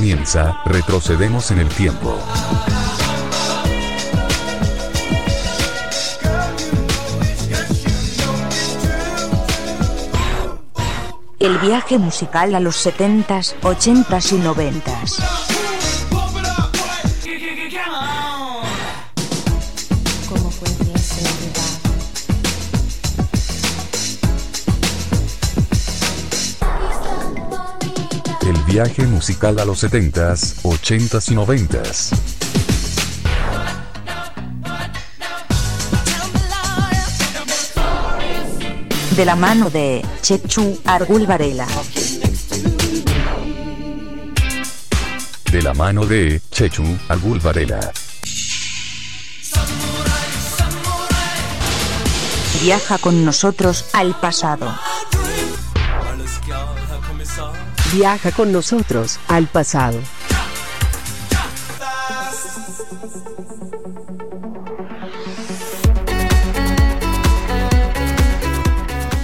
Comienza, retrocedemos en el tiempo. El viaje musical a los 70s, 80s y 90s. Viaje musical a los 70s, 80s y 90s. De la mano de Chechu Argul Varela. De la mano de Chechu Agul Varela. Viaja con nosotros al pasado. Viaja con nosotros al pasado.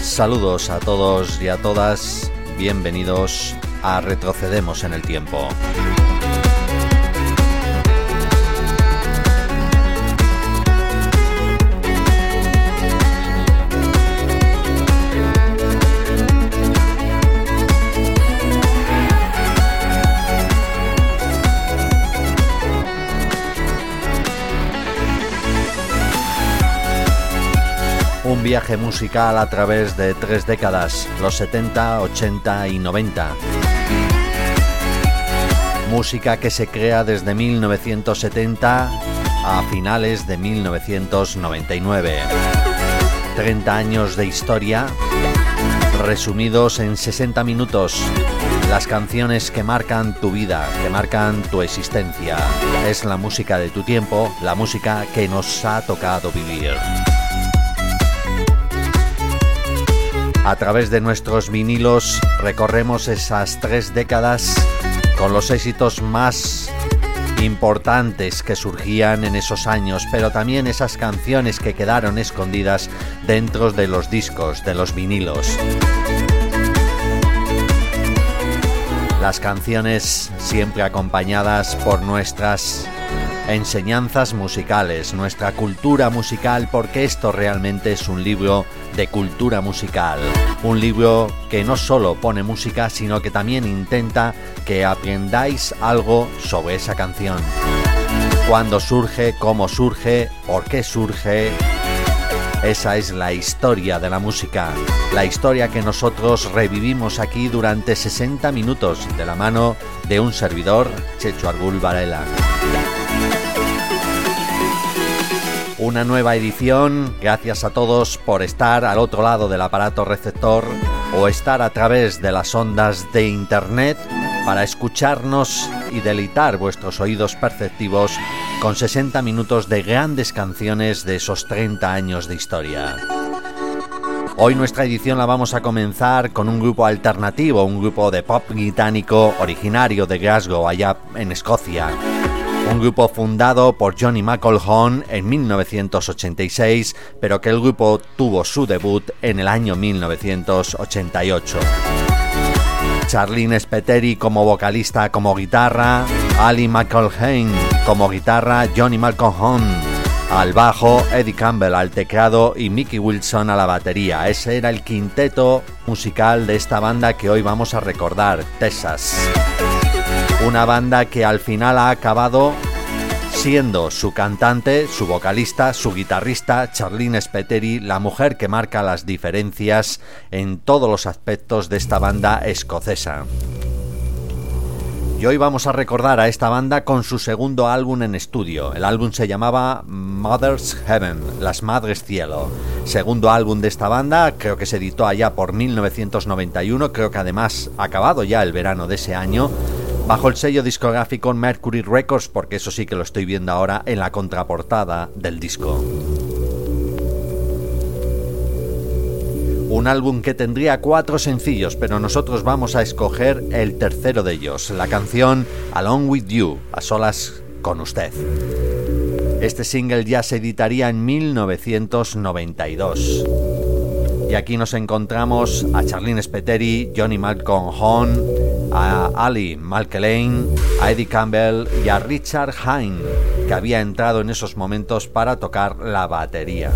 Saludos a todos y a todas, bienvenidos a Retrocedemos en el Tiempo. Un viaje musical a través de tres décadas, los 70, 80 y 90. Música que se crea desde 1970 a finales de 1999. 30 años de historia resumidos en 60 minutos. Las canciones que marcan tu vida, que marcan tu existencia. Es la música de tu tiempo, la música que nos ha tocado vivir. A través de nuestros vinilos recorremos esas tres décadas con los éxitos más importantes que surgían en esos años, pero también esas canciones que quedaron escondidas dentro de los discos, de los vinilos. Las canciones siempre acompañadas por nuestras enseñanzas musicales, nuestra cultura musical, porque esto realmente es un libro de cultura musical. Un libro que no solo pone música, sino que también intenta que aprendáis algo sobre esa canción. Cuándo surge, cómo surge, por qué surge. Esa es la historia de la música, la historia que nosotros revivimos aquí durante 60 minutos de la mano de un servidor, Checho Argul Varela. Una nueva edición, gracias a todos por estar al otro lado del aparato receptor o estar a través de las ondas de internet para escucharnos y deleitar vuestros oídos perceptivos con 60 minutos de grandes canciones de esos 30 años de historia. Hoy nuestra edición la vamos a comenzar con un grupo alternativo, un grupo de pop británico originario de Glasgow, allá en Escocia. Un grupo fundado por Johnny McElhone en 1986, pero que el grupo tuvo su debut en el año 1988. Charlene Speteri como vocalista como guitarra, Ali McElhane como guitarra, Johnny McElhone al bajo, Eddie Campbell al teclado y Mickey Wilson a la batería. Ese era el quinteto musical de esta banda que hoy vamos a recordar, Texas. Una banda que al final ha acabado siendo su cantante, su vocalista, su guitarrista, Charlene Speteri, la mujer que marca las diferencias en todos los aspectos de esta banda escocesa. Y hoy vamos a recordar a esta banda con su segundo álbum en estudio. El álbum se llamaba Mother's Heaven, Las Madres Cielo. Segundo álbum de esta banda, creo que se editó allá por 1991, creo que además acabado ya el verano de ese año, bajo el sello discográfico Mercury Records, porque eso sí que lo estoy viendo ahora en la contraportada del disco. Un álbum que tendría cuatro sencillos, pero nosotros vamos a escoger el tercero de ellos, la canción Along With You, a solas con usted. Este single ya se editaría en 1992. Y aquí nos encontramos a Charlene Speteri, Johnny Malcolm Hone, a Ali Malkelane, a Eddie Campbell y a Richard Hine, que había entrado en esos momentos para tocar la batería.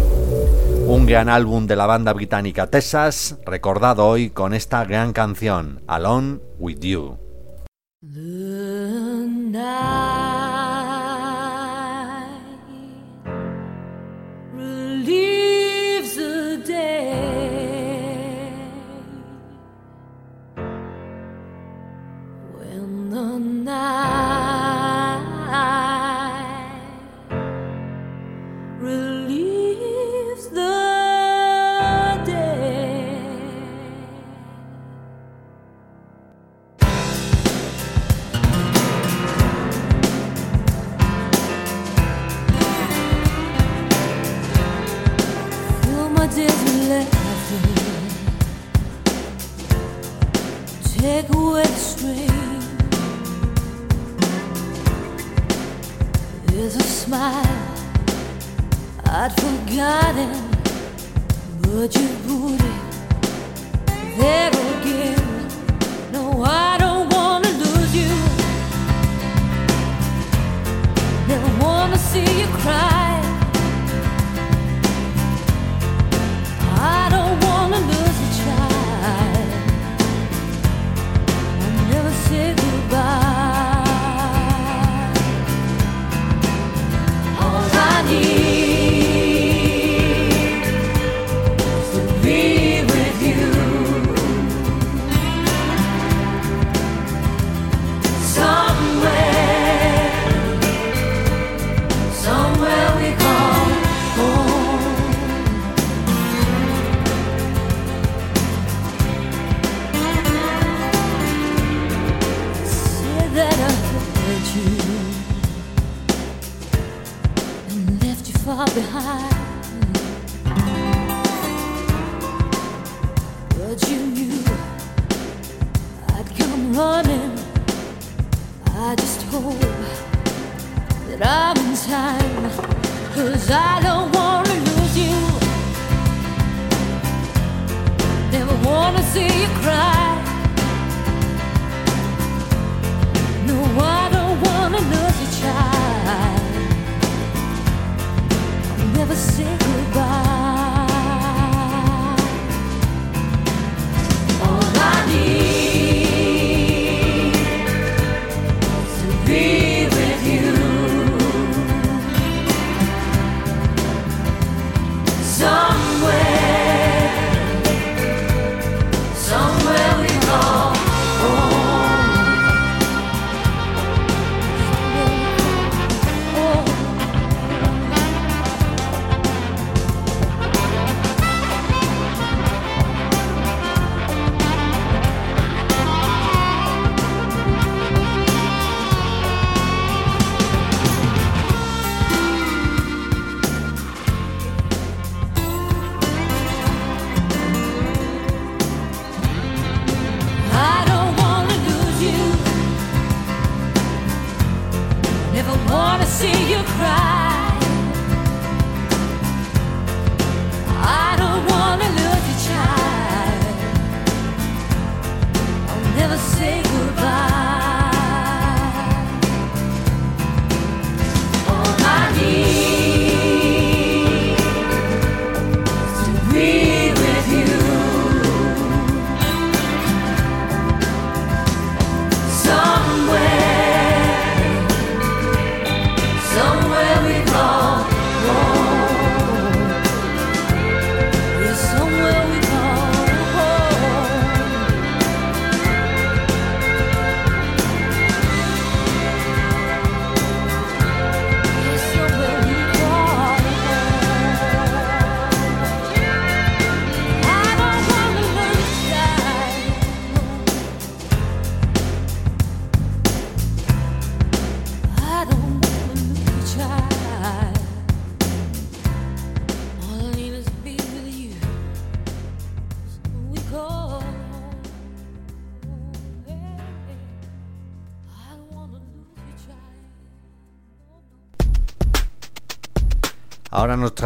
Un gran álbum de la banda británica Texas, recordado hoy con esta gran canción, Alone with You. running. I just hope that I'm in time, cause I don't wanna lose you. Never wanna see you cry. No, I don't wanna lose you, child. I'll never say goodbye. need.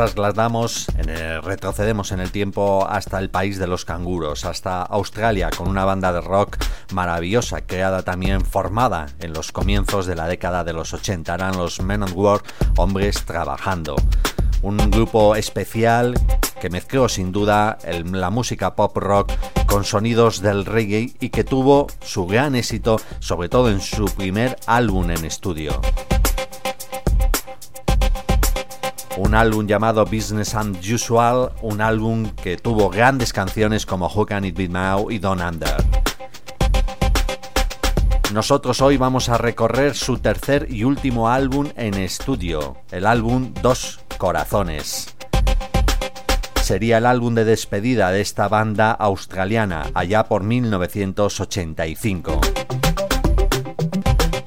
Trasladamos, en retrocedemos en el tiempo hasta el país de los canguros, hasta Australia, con una banda de rock maravillosa, creada también, formada en los comienzos de la década de los 80. Eran los Men and War, hombres trabajando. Un grupo especial que mezcló sin duda la música pop rock con sonidos del reggae y que tuvo su gran éxito, sobre todo en su primer álbum en estudio. Un álbum llamado Business and Usual, un álbum que tuvo grandes canciones como Who Can It Be Now y Don Under. Nosotros hoy vamos a recorrer su tercer y último álbum en estudio, el álbum Dos Corazones. Sería el álbum de despedida de esta banda australiana allá por 1985.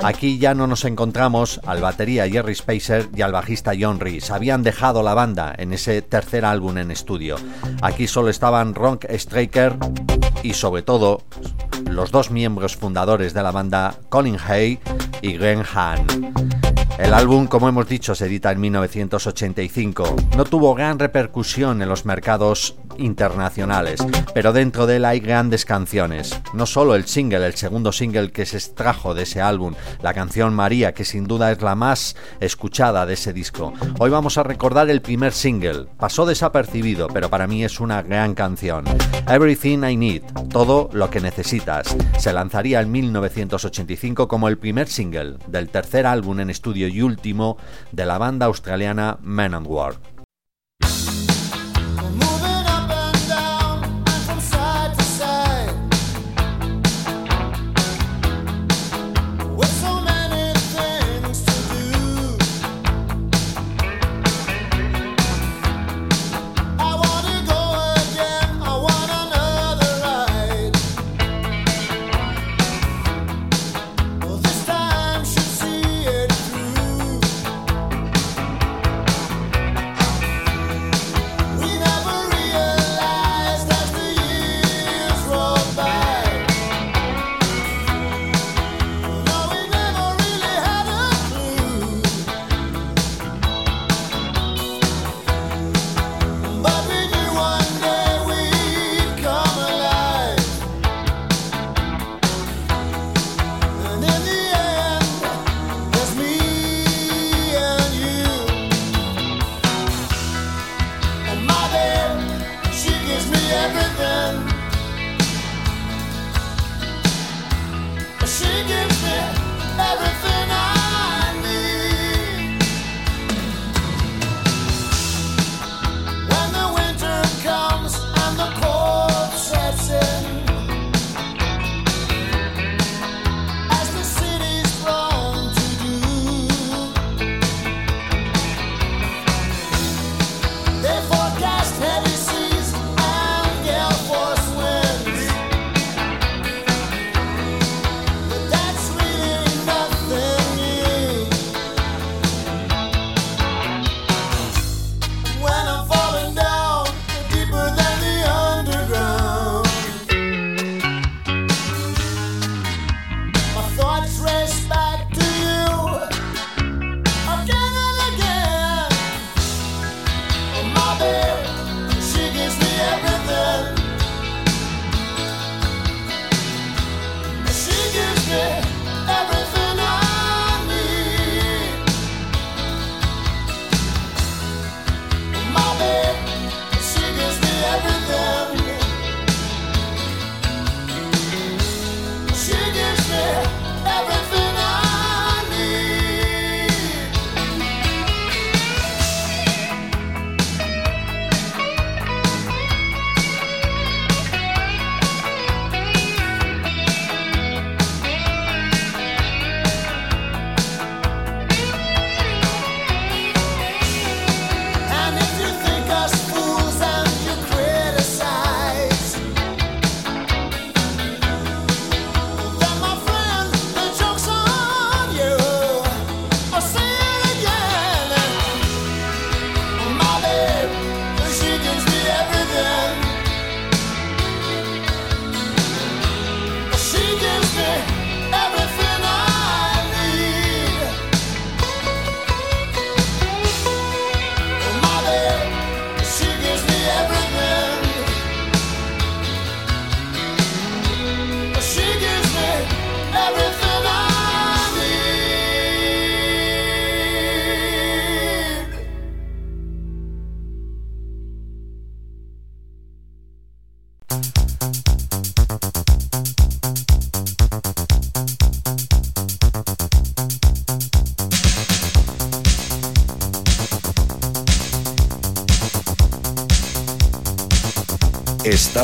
Aquí ya no nos encontramos al batería Jerry Spacer y al bajista John Reese. Habían dejado la banda en ese tercer álbum en estudio. Aquí solo estaban Ron Straker y sobre todo los dos miembros fundadores de la banda, Colin Hay y Glenn Hahn. El álbum, como hemos dicho, se edita en 1985. No tuvo gran repercusión en los mercados internacionales, pero dentro de él hay grandes canciones. No solo el single, el segundo single que se extrajo de ese álbum, la canción María, que sin duda es la más escuchada de ese disco. Hoy vamos a recordar el primer single. Pasó desapercibido, pero para mí es una gran canción. Everything I Need, todo lo que necesitas. Se lanzaría en 1985 como el primer single del tercer álbum en estudio y último de la banda australiana Men and War. me everything. She gives me everything I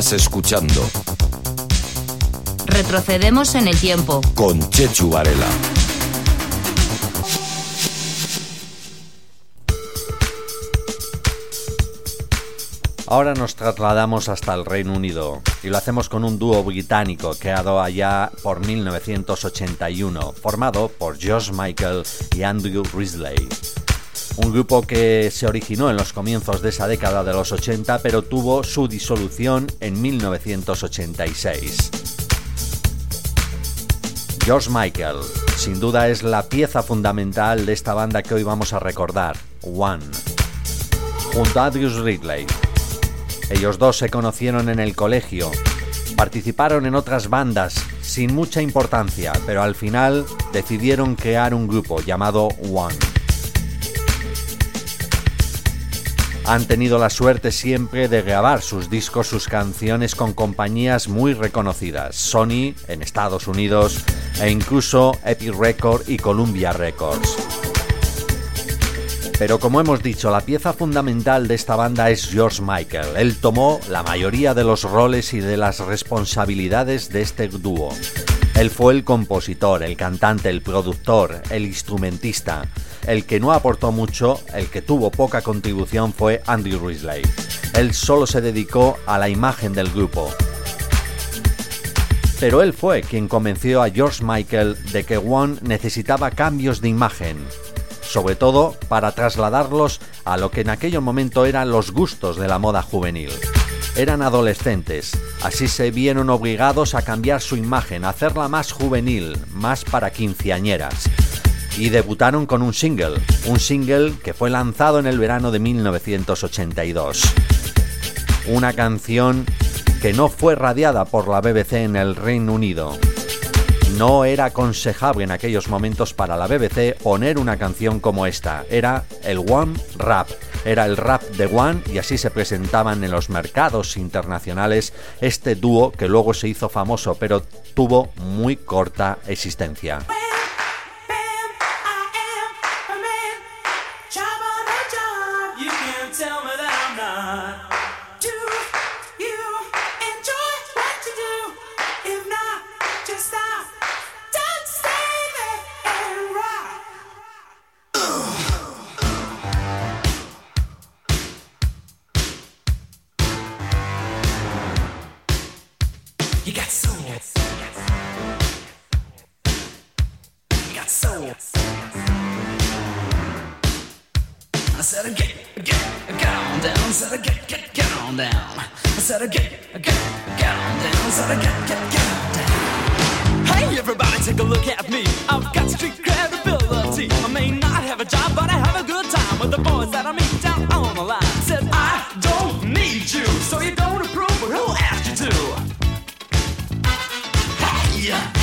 Estás escuchando Retrocedemos en el tiempo. con Chechu Varela. Ahora nos trasladamos hasta el Reino Unido y lo hacemos con un dúo británico creado allá por 1981, formado por Josh Michael y Andrew Risley. Un grupo que se originó en los comienzos de esa década de los 80 pero tuvo su disolución en 1986. George Michael, sin duda es la pieza fundamental de esta banda que hoy vamos a recordar, One. Junto a Andrew Ridley. Ellos dos se conocieron en el colegio, participaron en otras bandas sin mucha importancia, pero al final decidieron crear un grupo llamado One. Han tenido la suerte siempre de grabar sus discos, sus canciones con compañías muy reconocidas, Sony en Estados Unidos e incluso Epic Record y Columbia Records. Pero como hemos dicho, la pieza fundamental de esta banda es George Michael. Él tomó la mayoría de los roles y de las responsabilidades de este dúo. Él fue el compositor, el cantante, el productor, el instrumentista. El que no aportó mucho, el que tuvo poca contribución fue Andrew Risley. Él solo se dedicó a la imagen del grupo. Pero él fue quien convenció a George Michael de que One necesitaba cambios de imagen, sobre todo para trasladarlos a lo que en aquel momento eran los gustos de la moda juvenil. Eran adolescentes, así se vieron obligados a cambiar su imagen, a hacerla más juvenil, más para quinceañeras. Y debutaron con un single, un single que fue lanzado en el verano de 1982. Una canción que no fue radiada por la BBC en el Reino Unido, no era aconsejable en aquellos momentos para la BBC poner una canción como esta. Era el One Rap. Era el rap de One y así se presentaban en los mercados internacionales este dúo que luego se hizo famoso pero tuvo muy corta existencia. Got soul. Got soul. I said, get, get, get on down. I said, get, get, get on down. I said, get, get, get on down. I said, get, get, get on down. Hey, everybody, take a look at me. I've got street credibility. I may not have a job, but I have a good time with the boys that I meet down on the line. Said, I don't need you, so you don't approve. yeah.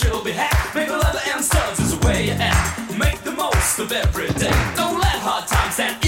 Now reach up high and touch your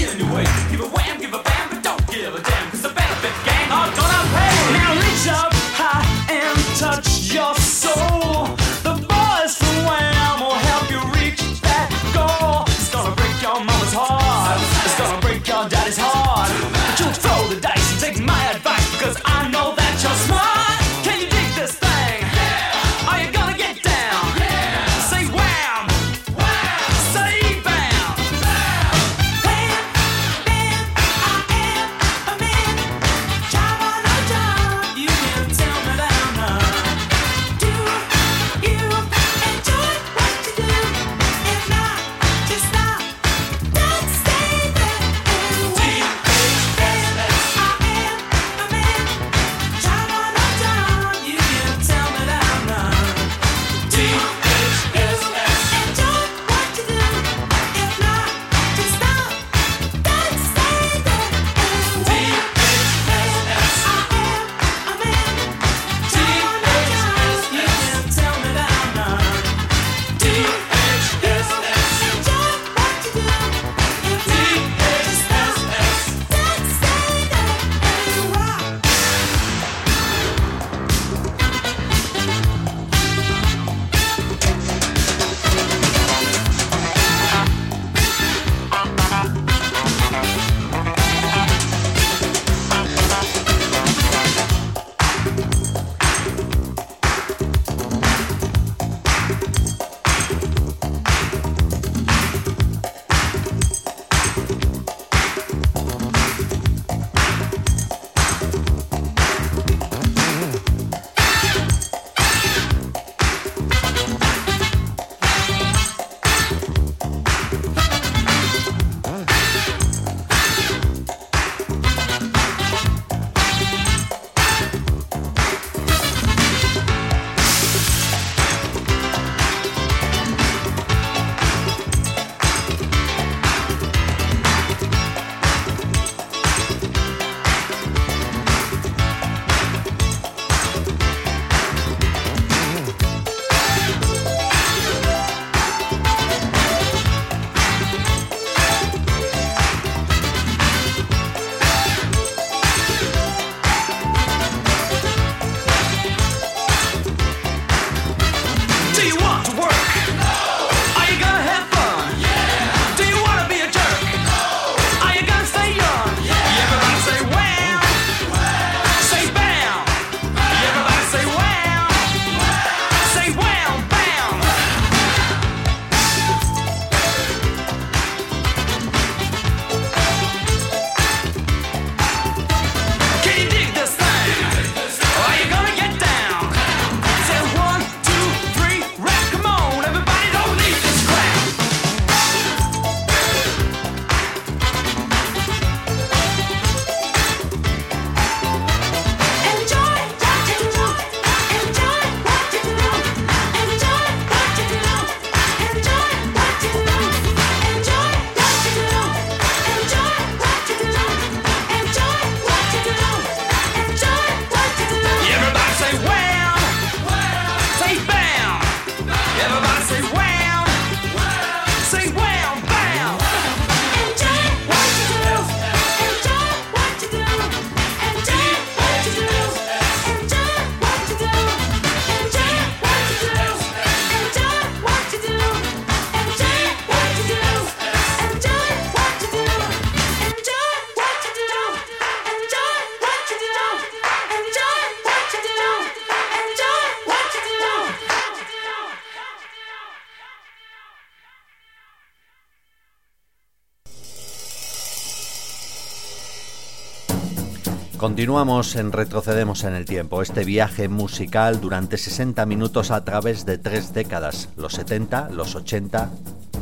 soul. The boys from Wham Continuamos en Retrocedemos en el Tiempo, este viaje musical durante 60 minutos a través de tres décadas, los 70, los 80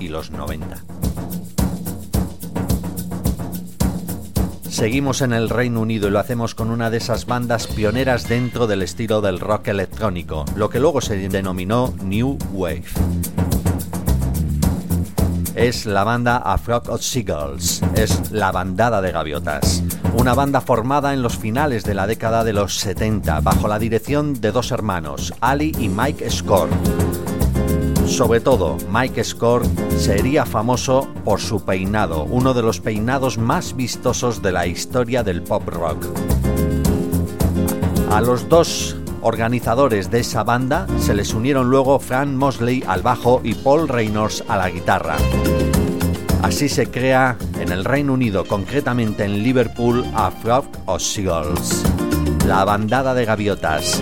y los 90. Seguimos en el Reino Unido y lo hacemos con una de esas bandas pioneras dentro del estilo del rock electrónico, lo que luego se denominó New Wave es la banda A Flock of Seagulls, es la bandada de gaviotas. Una banda formada en los finales de la década de los 70 bajo la dirección de dos hermanos, Ali y Mike Score. Sobre todo, Mike Score sería famoso por su peinado, uno de los peinados más vistosos de la historia del pop rock. A los dos organizadores de esa banda se les unieron luego Frank Mosley al bajo y Paul Reynolds a la guitarra. Así se crea en el Reino Unido, concretamente en Liverpool, a Flock of Seagulls, la bandada de gaviotas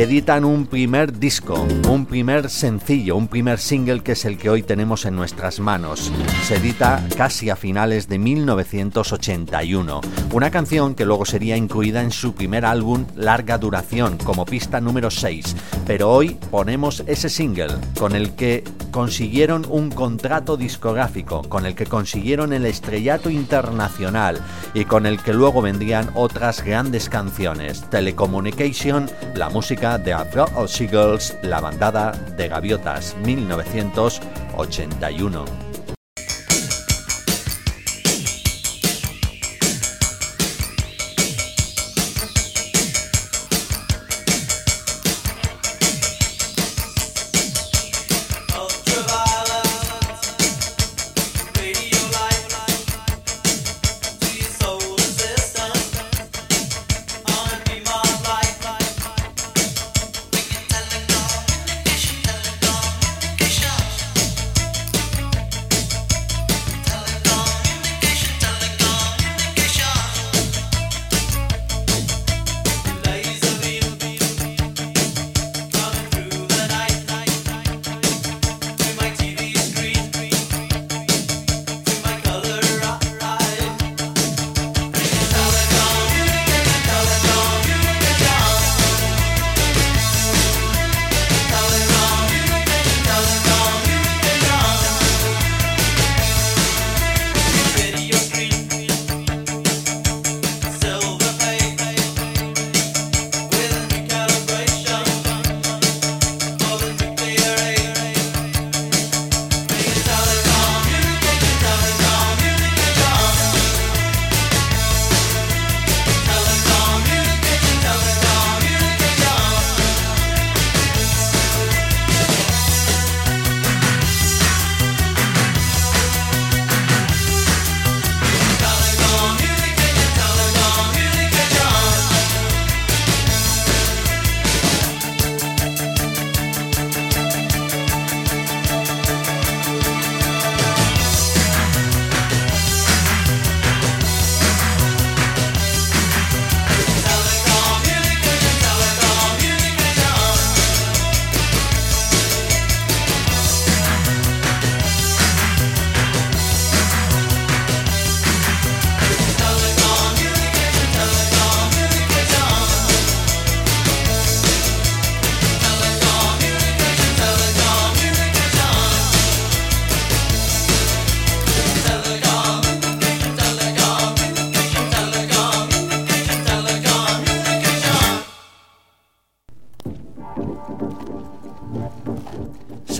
editan un primer disco, un primer sencillo, un primer single que es el que hoy tenemos en nuestras manos. Se edita casi a finales de 1981. Una canción que luego sería incluida en su primer álbum larga duración como pista número 6. Pero hoy ponemos ese single con el que consiguieron un contrato discográfico, con el que consiguieron el estrellato internacional y con el que luego vendrían otras grandes canciones. Telecommunication, la música de Afro of Seagulls, la bandada de gaviotas 1981.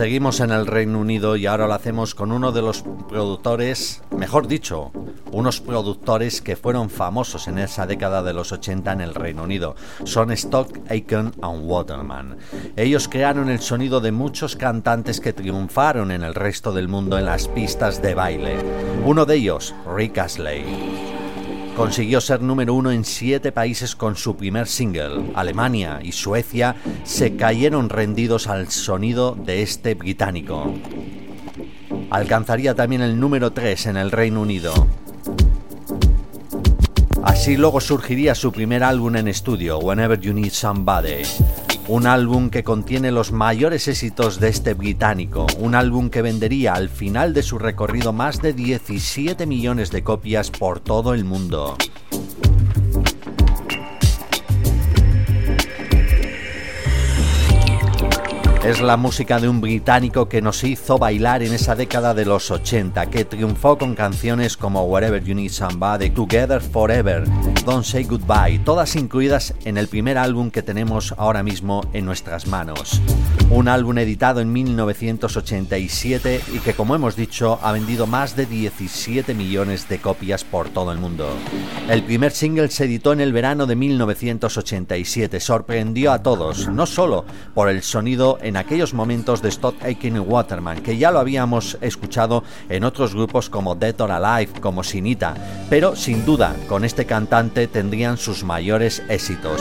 Seguimos en el Reino Unido y ahora lo hacemos con uno de los productores, mejor dicho, unos productores que fueron famosos en esa década de los 80 en el Reino Unido. Son Stock Aitken and Waterman. Ellos crearon el sonido de muchos cantantes que triunfaron en el resto del mundo en las pistas de baile. Uno de ellos, Rick Astley. Consiguió ser número uno en siete países con su primer single. Alemania y Suecia se cayeron rendidos al sonido de este británico. Alcanzaría también el número 3 en el Reino Unido. Así luego surgiría su primer álbum en estudio, Whenever You Need Somebody un álbum que contiene los mayores éxitos de este británico, un álbum que vendería al final de su recorrido más de 17 millones de copias por todo el mundo. Es la música de un británico que nos hizo bailar en esa década de los 80, que triunfó con canciones como Wherever You Need Somebody, Together Forever, Don't Say Goodbye, todas incluidas en el primer álbum que tenemos ahora mismo en nuestras manos. Un álbum editado en 1987 y que como hemos dicho ha vendido más de 17 millones de copias por todo el mundo. El primer single se editó en el verano de 1987, sorprendió a todos, no solo por el sonido en aquellos momentos de Stop Aiken y Waterman, que ya lo habíamos escuchado en otros grupos como Dead or Alive, como Sinita, pero sin duda con este cantante tendrían sus mayores éxitos.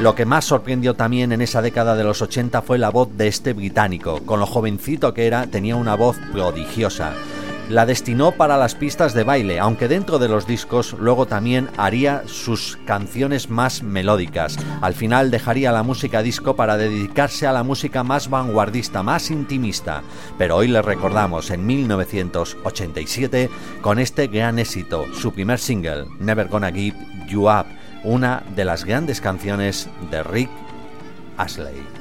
Lo que más sorprendió también en esa década de los 80 fue la voz de este británico. Con lo jovencito que era, tenía una voz prodigiosa la destinó para las pistas de baile, aunque dentro de los discos luego también haría sus canciones más melódicas. Al final dejaría la música disco para dedicarse a la música más vanguardista, más intimista. Pero hoy le recordamos en 1987 con este gran éxito, su primer single, Never Gonna Give You Up, una de las grandes canciones de Rick Astley.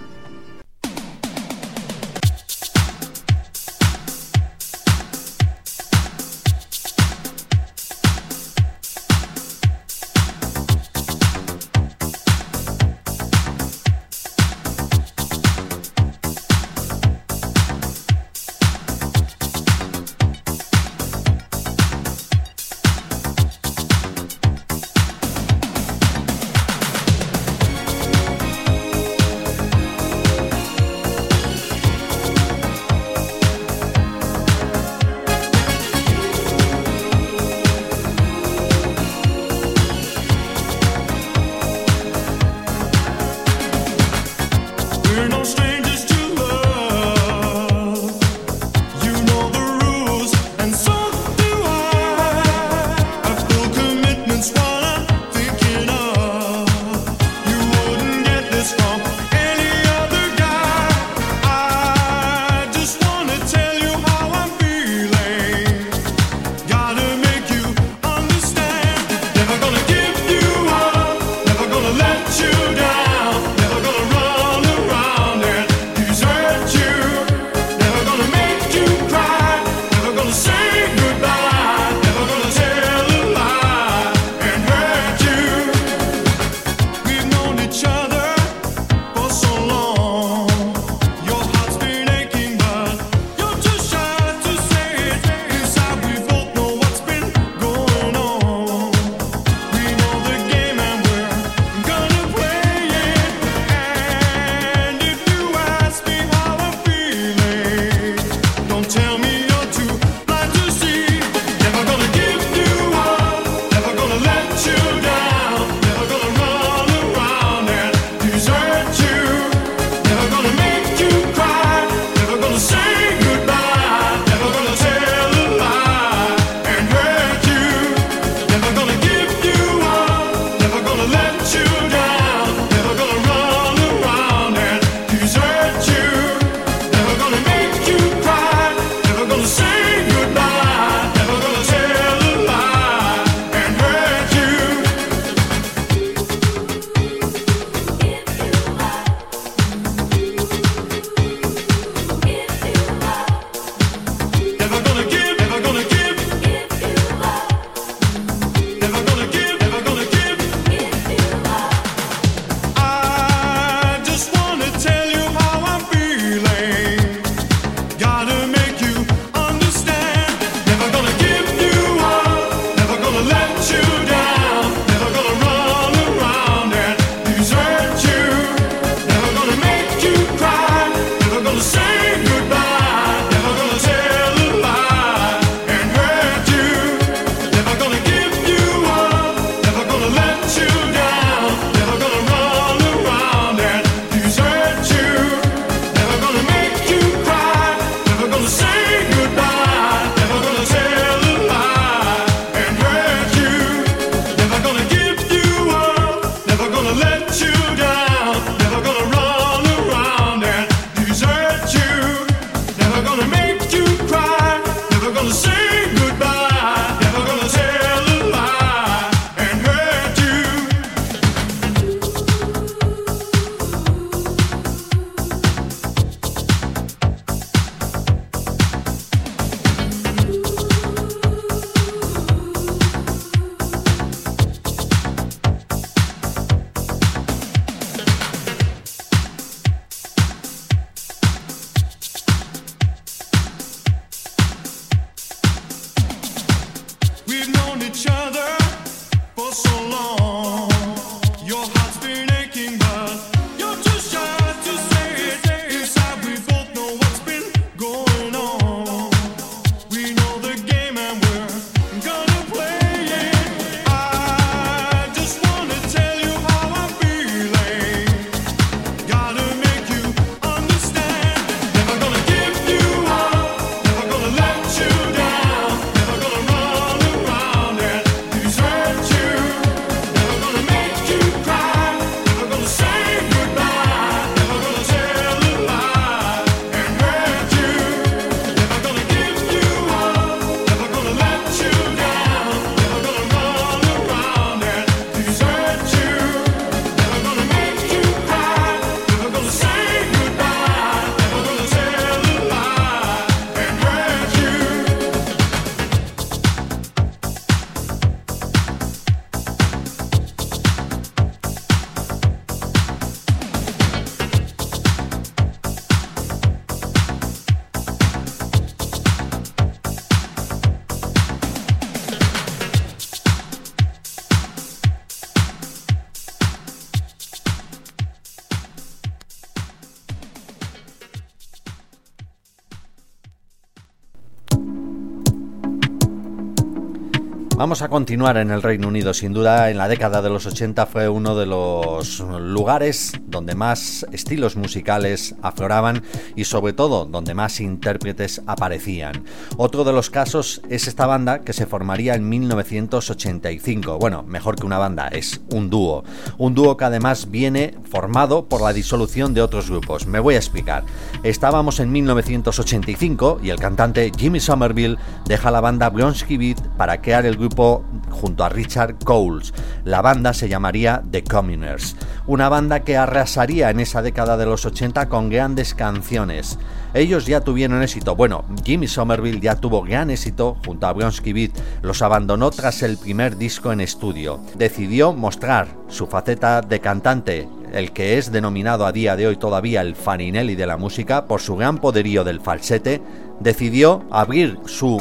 Vamos a continuar en el Reino Unido. Sin duda, en la década de los 80 fue uno de los lugares donde más estilos musicales afloraban y sobre todo donde más intérpretes aparecían. Otro de los casos es esta banda que se formaría en 1985. Bueno, mejor que una banda, es un dúo. Un dúo que además viene formado por la disolución de otros grupos. Me voy a explicar. Estábamos en 1985 y el cantante Jimmy Somerville deja la banda Blonsky Beat para crear el grupo junto a Richard Coles. La banda se llamaría The Communers, una banda que arrasaría en esa década de los 80 con grandes canciones. Ellos ya tuvieron éxito, bueno, Jimmy Somerville ya tuvo gran éxito junto a Bronsky Beat, los abandonó tras el primer disco en estudio. Decidió mostrar su faceta de cantante, el que es denominado a día de hoy todavía el Faninelli de la música por su gran poderío del falsete, decidió abrir su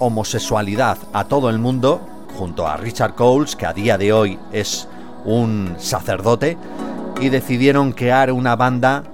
homosexualidad a todo el mundo, junto a Richard Coles, que a día de hoy es un sacerdote, y decidieron crear una banda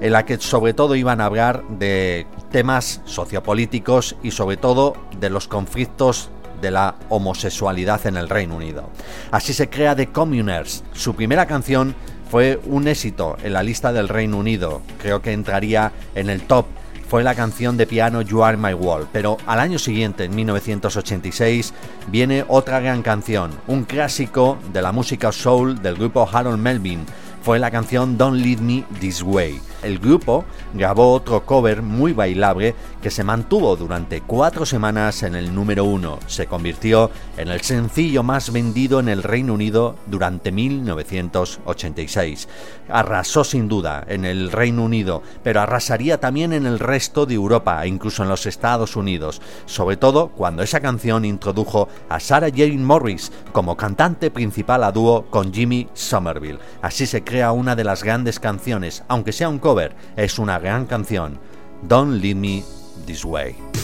en la que sobre todo iban a hablar de temas sociopolíticos y sobre todo de los conflictos de la homosexualidad en el Reino Unido. Así se crea The Communers. Su primera canción fue un éxito en la lista del Reino Unido. Creo que entraría en el top fue la canción de piano You Are My Wall, pero al año siguiente, en 1986, viene otra gran canción, un clásico de la música soul del grupo Harold Melvin, fue la canción Don't Lead Me This Way. El grupo grabó otro cover muy bailable que se mantuvo durante cuatro semanas en el número uno. Se convirtió en el sencillo más vendido en el Reino Unido durante 1986. Arrasó sin duda en el Reino Unido, pero arrasaría también en el resto de Europa e incluso en los Estados Unidos, sobre todo cuando esa canción introdujo a Sarah Jane Morris como cantante principal a dúo con Jimmy Somerville. Así se crea una de las grandes canciones, aunque sea un cover es una gran canción. Don't Leave Me This Way.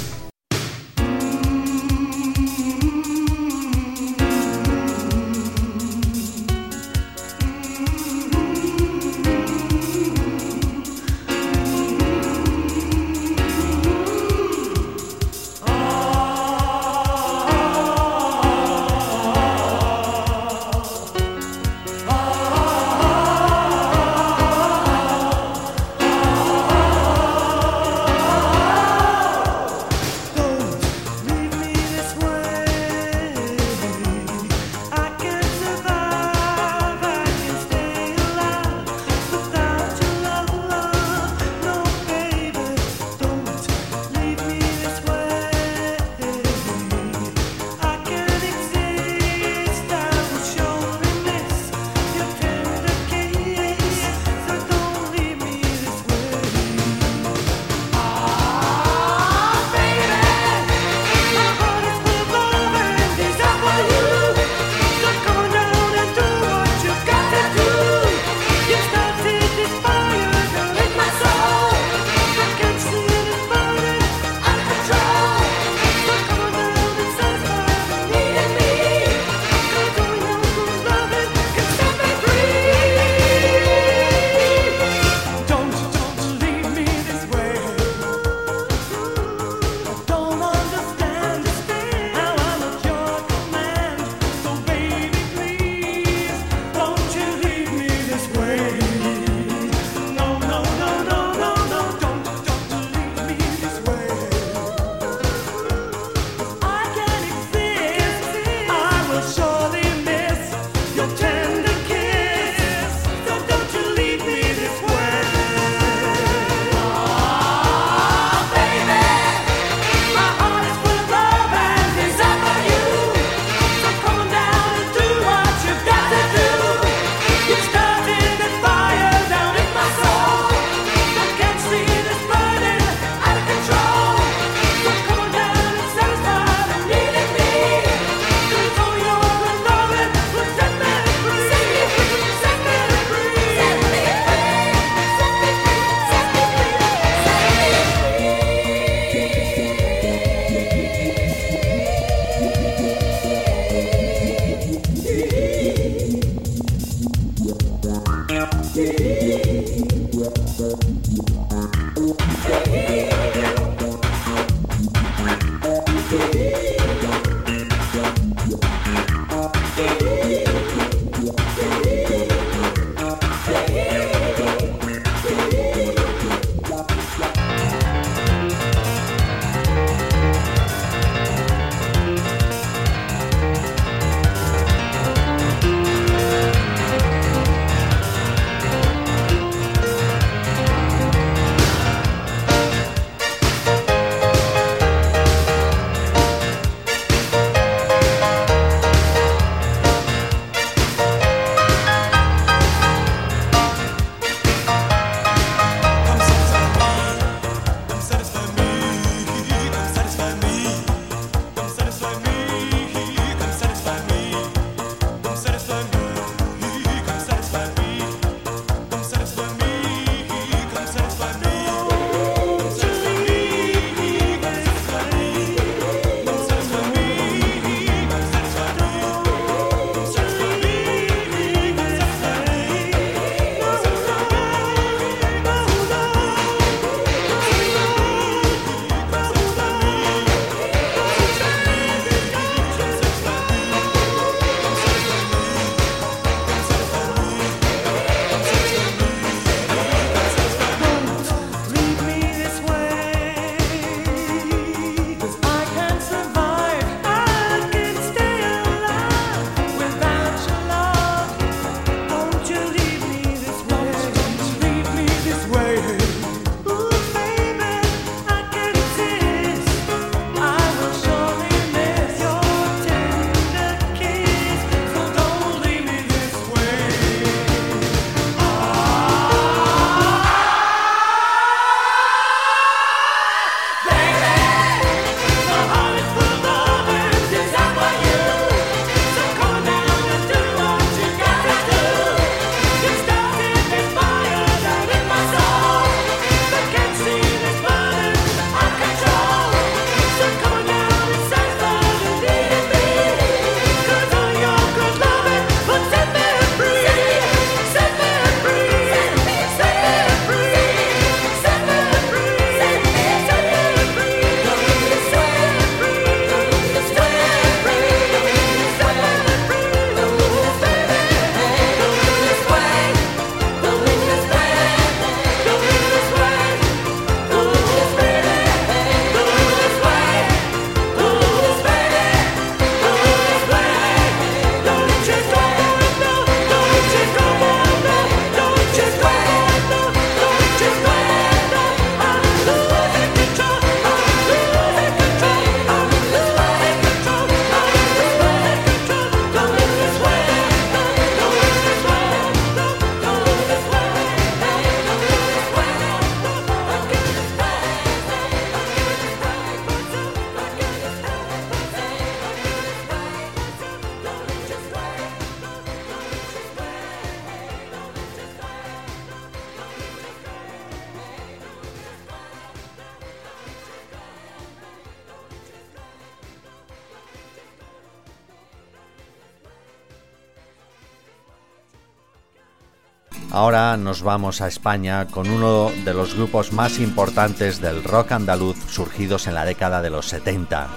Nos vamos a España con uno de los grupos más importantes del rock andaluz surgidos en la década de los 70.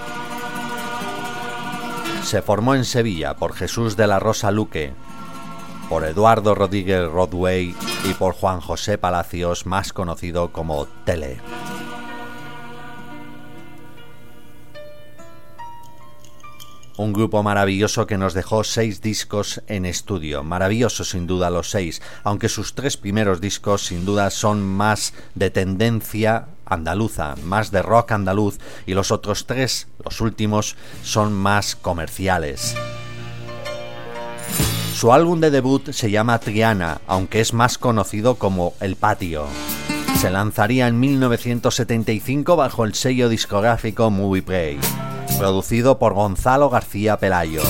Se formó en Sevilla por Jesús de la Rosa Luque, por Eduardo Rodríguez Rodway y por Juan José Palacios, más conocido como Tele. Un grupo maravilloso que nos dejó seis discos en estudio. Maravilloso sin duda los seis, aunque sus tres primeros discos sin duda son más de tendencia andaluza, más de rock andaluz, y los otros tres, los últimos, son más comerciales. Su álbum de debut se llama Triana, aunque es más conocido como El Patio. Se lanzaría en 1975 bajo el sello discográfico Movie producido por Gonzalo García Pelayo.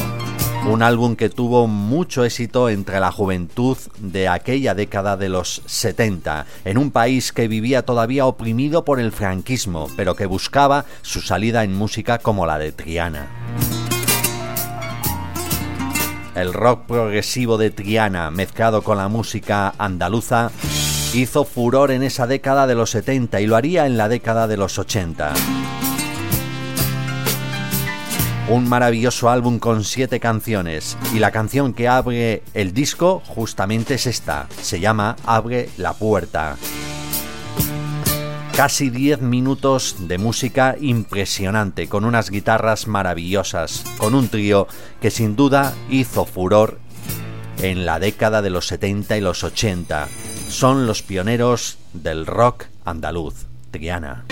Un álbum que tuvo mucho éxito entre la juventud de aquella década de los 70, en un país que vivía todavía oprimido por el franquismo, pero que buscaba su salida en música como la de Triana. El rock progresivo de Triana, mezclado con la música andaluza, hizo furor en esa década de los 70 y lo haría en la década de los 80. Un maravilloso álbum con siete canciones y la canción que abre el disco justamente es esta, se llama Abre la puerta. Casi 10 minutos de música impresionante, con unas guitarras maravillosas, con un trío que sin duda hizo furor en la década de los 70 y los 80. Son los pioneros del rock andaluz. Triana.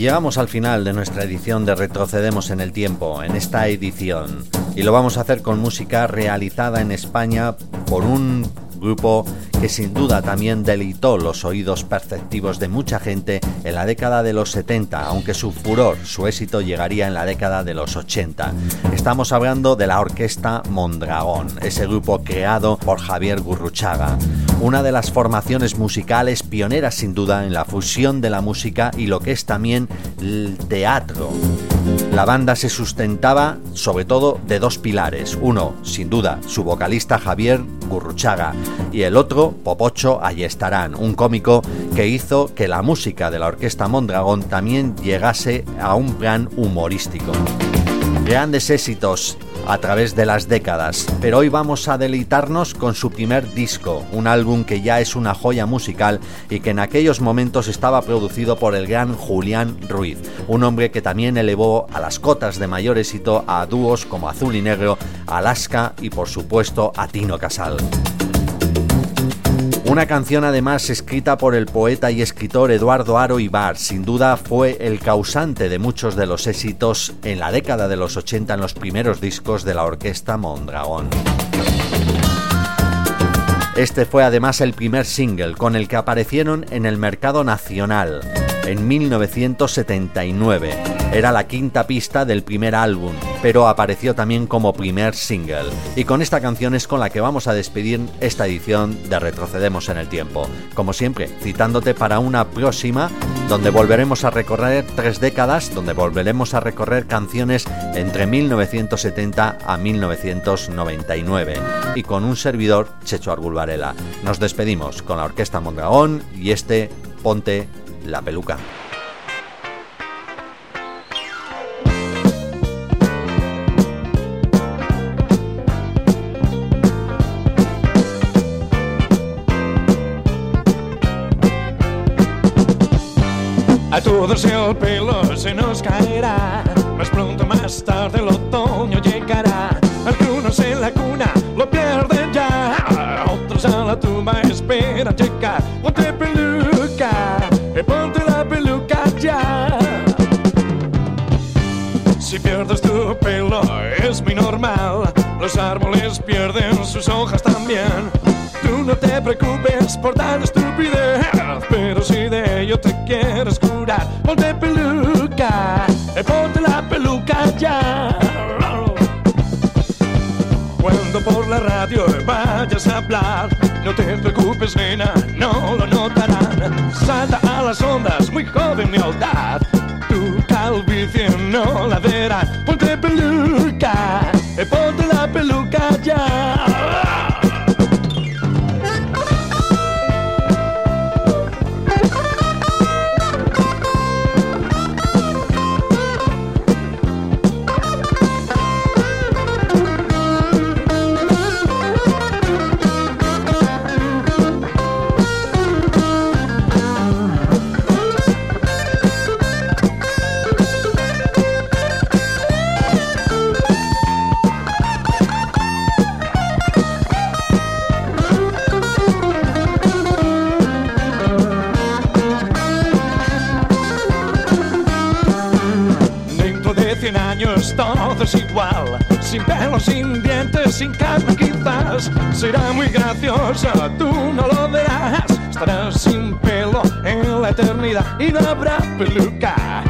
Llegamos al final de nuestra edición de Retrocedemos en el Tiempo, en esta edición. Y lo vamos a hacer con música realizada en España por un grupo que sin duda también delitó los oídos perceptivos de mucha gente en la década de los 70, aunque su furor, su éxito llegaría en la década de los 80. Estamos hablando de la Orquesta Mondragón, ese grupo creado por Javier Gurruchaga, una de las formaciones musicales pioneras sin duda en la fusión de la música y lo que es también el teatro. La banda se sustentaba sobre todo de dos pilares. Uno, sin duda, su vocalista Javier Gurruchaga y el otro, Popocho Ayestarán, un cómico que hizo que la música de la Orquesta Mondragón también llegase a un plan humorístico. Grandes éxitos a través de las décadas, pero hoy vamos a deleitarnos con su primer disco, un álbum que ya es una joya musical y que en aquellos momentos estaba producido por el gran Julián Ruiz, un hombre que también elevó a las cotas de mayor éxito a dúos como Azul y Negro, Alaska y por supuesto a Tino Casal. Una canción además escrita por el poeta y escritor Eduardo Aro Ibar, sin duda fue el causante de muchos de los éxitos en la década de los 80 en los primeros discos de la orquesta Mondragón. Este fue además el primer single con el que aparecieron en el mercado nacional en 1979. Era la quinta pista del primer álbum, pero apareció también como primer single. Y con esta canción es con la que vamos a despedir esta edición de Retrocedemos en el Tiempo. Como siempre, citándote para una próxima, donde volveremos a recorrer tres décadas, donde volveremos a recorrer canciones entre 1970 a 1999. Y con un servidor, Checho Argul Varela. Nos despedimos con la Orquesta Mondragón y este Ponte la peluca. A todos el pelo se nos caerá, más pronto más tarde el otoño llegará. Algunos en la cuna lo pierden ya, otros a la tumba esperan. Por tan estupidez, pero si de ello te quieres curar, ponte peluca, eh, ponte la peluca ya. Cuando por la radio vayas a hablar, no te preocupes, nena, no lo notarán. Salta a las ondas, muy joven mi edad. Tu calvicie no la verán. Sin carne quizás. Será muy gracioso, tú no lo verás. Estarás sin pelo en la eternidad y no habrá peluca,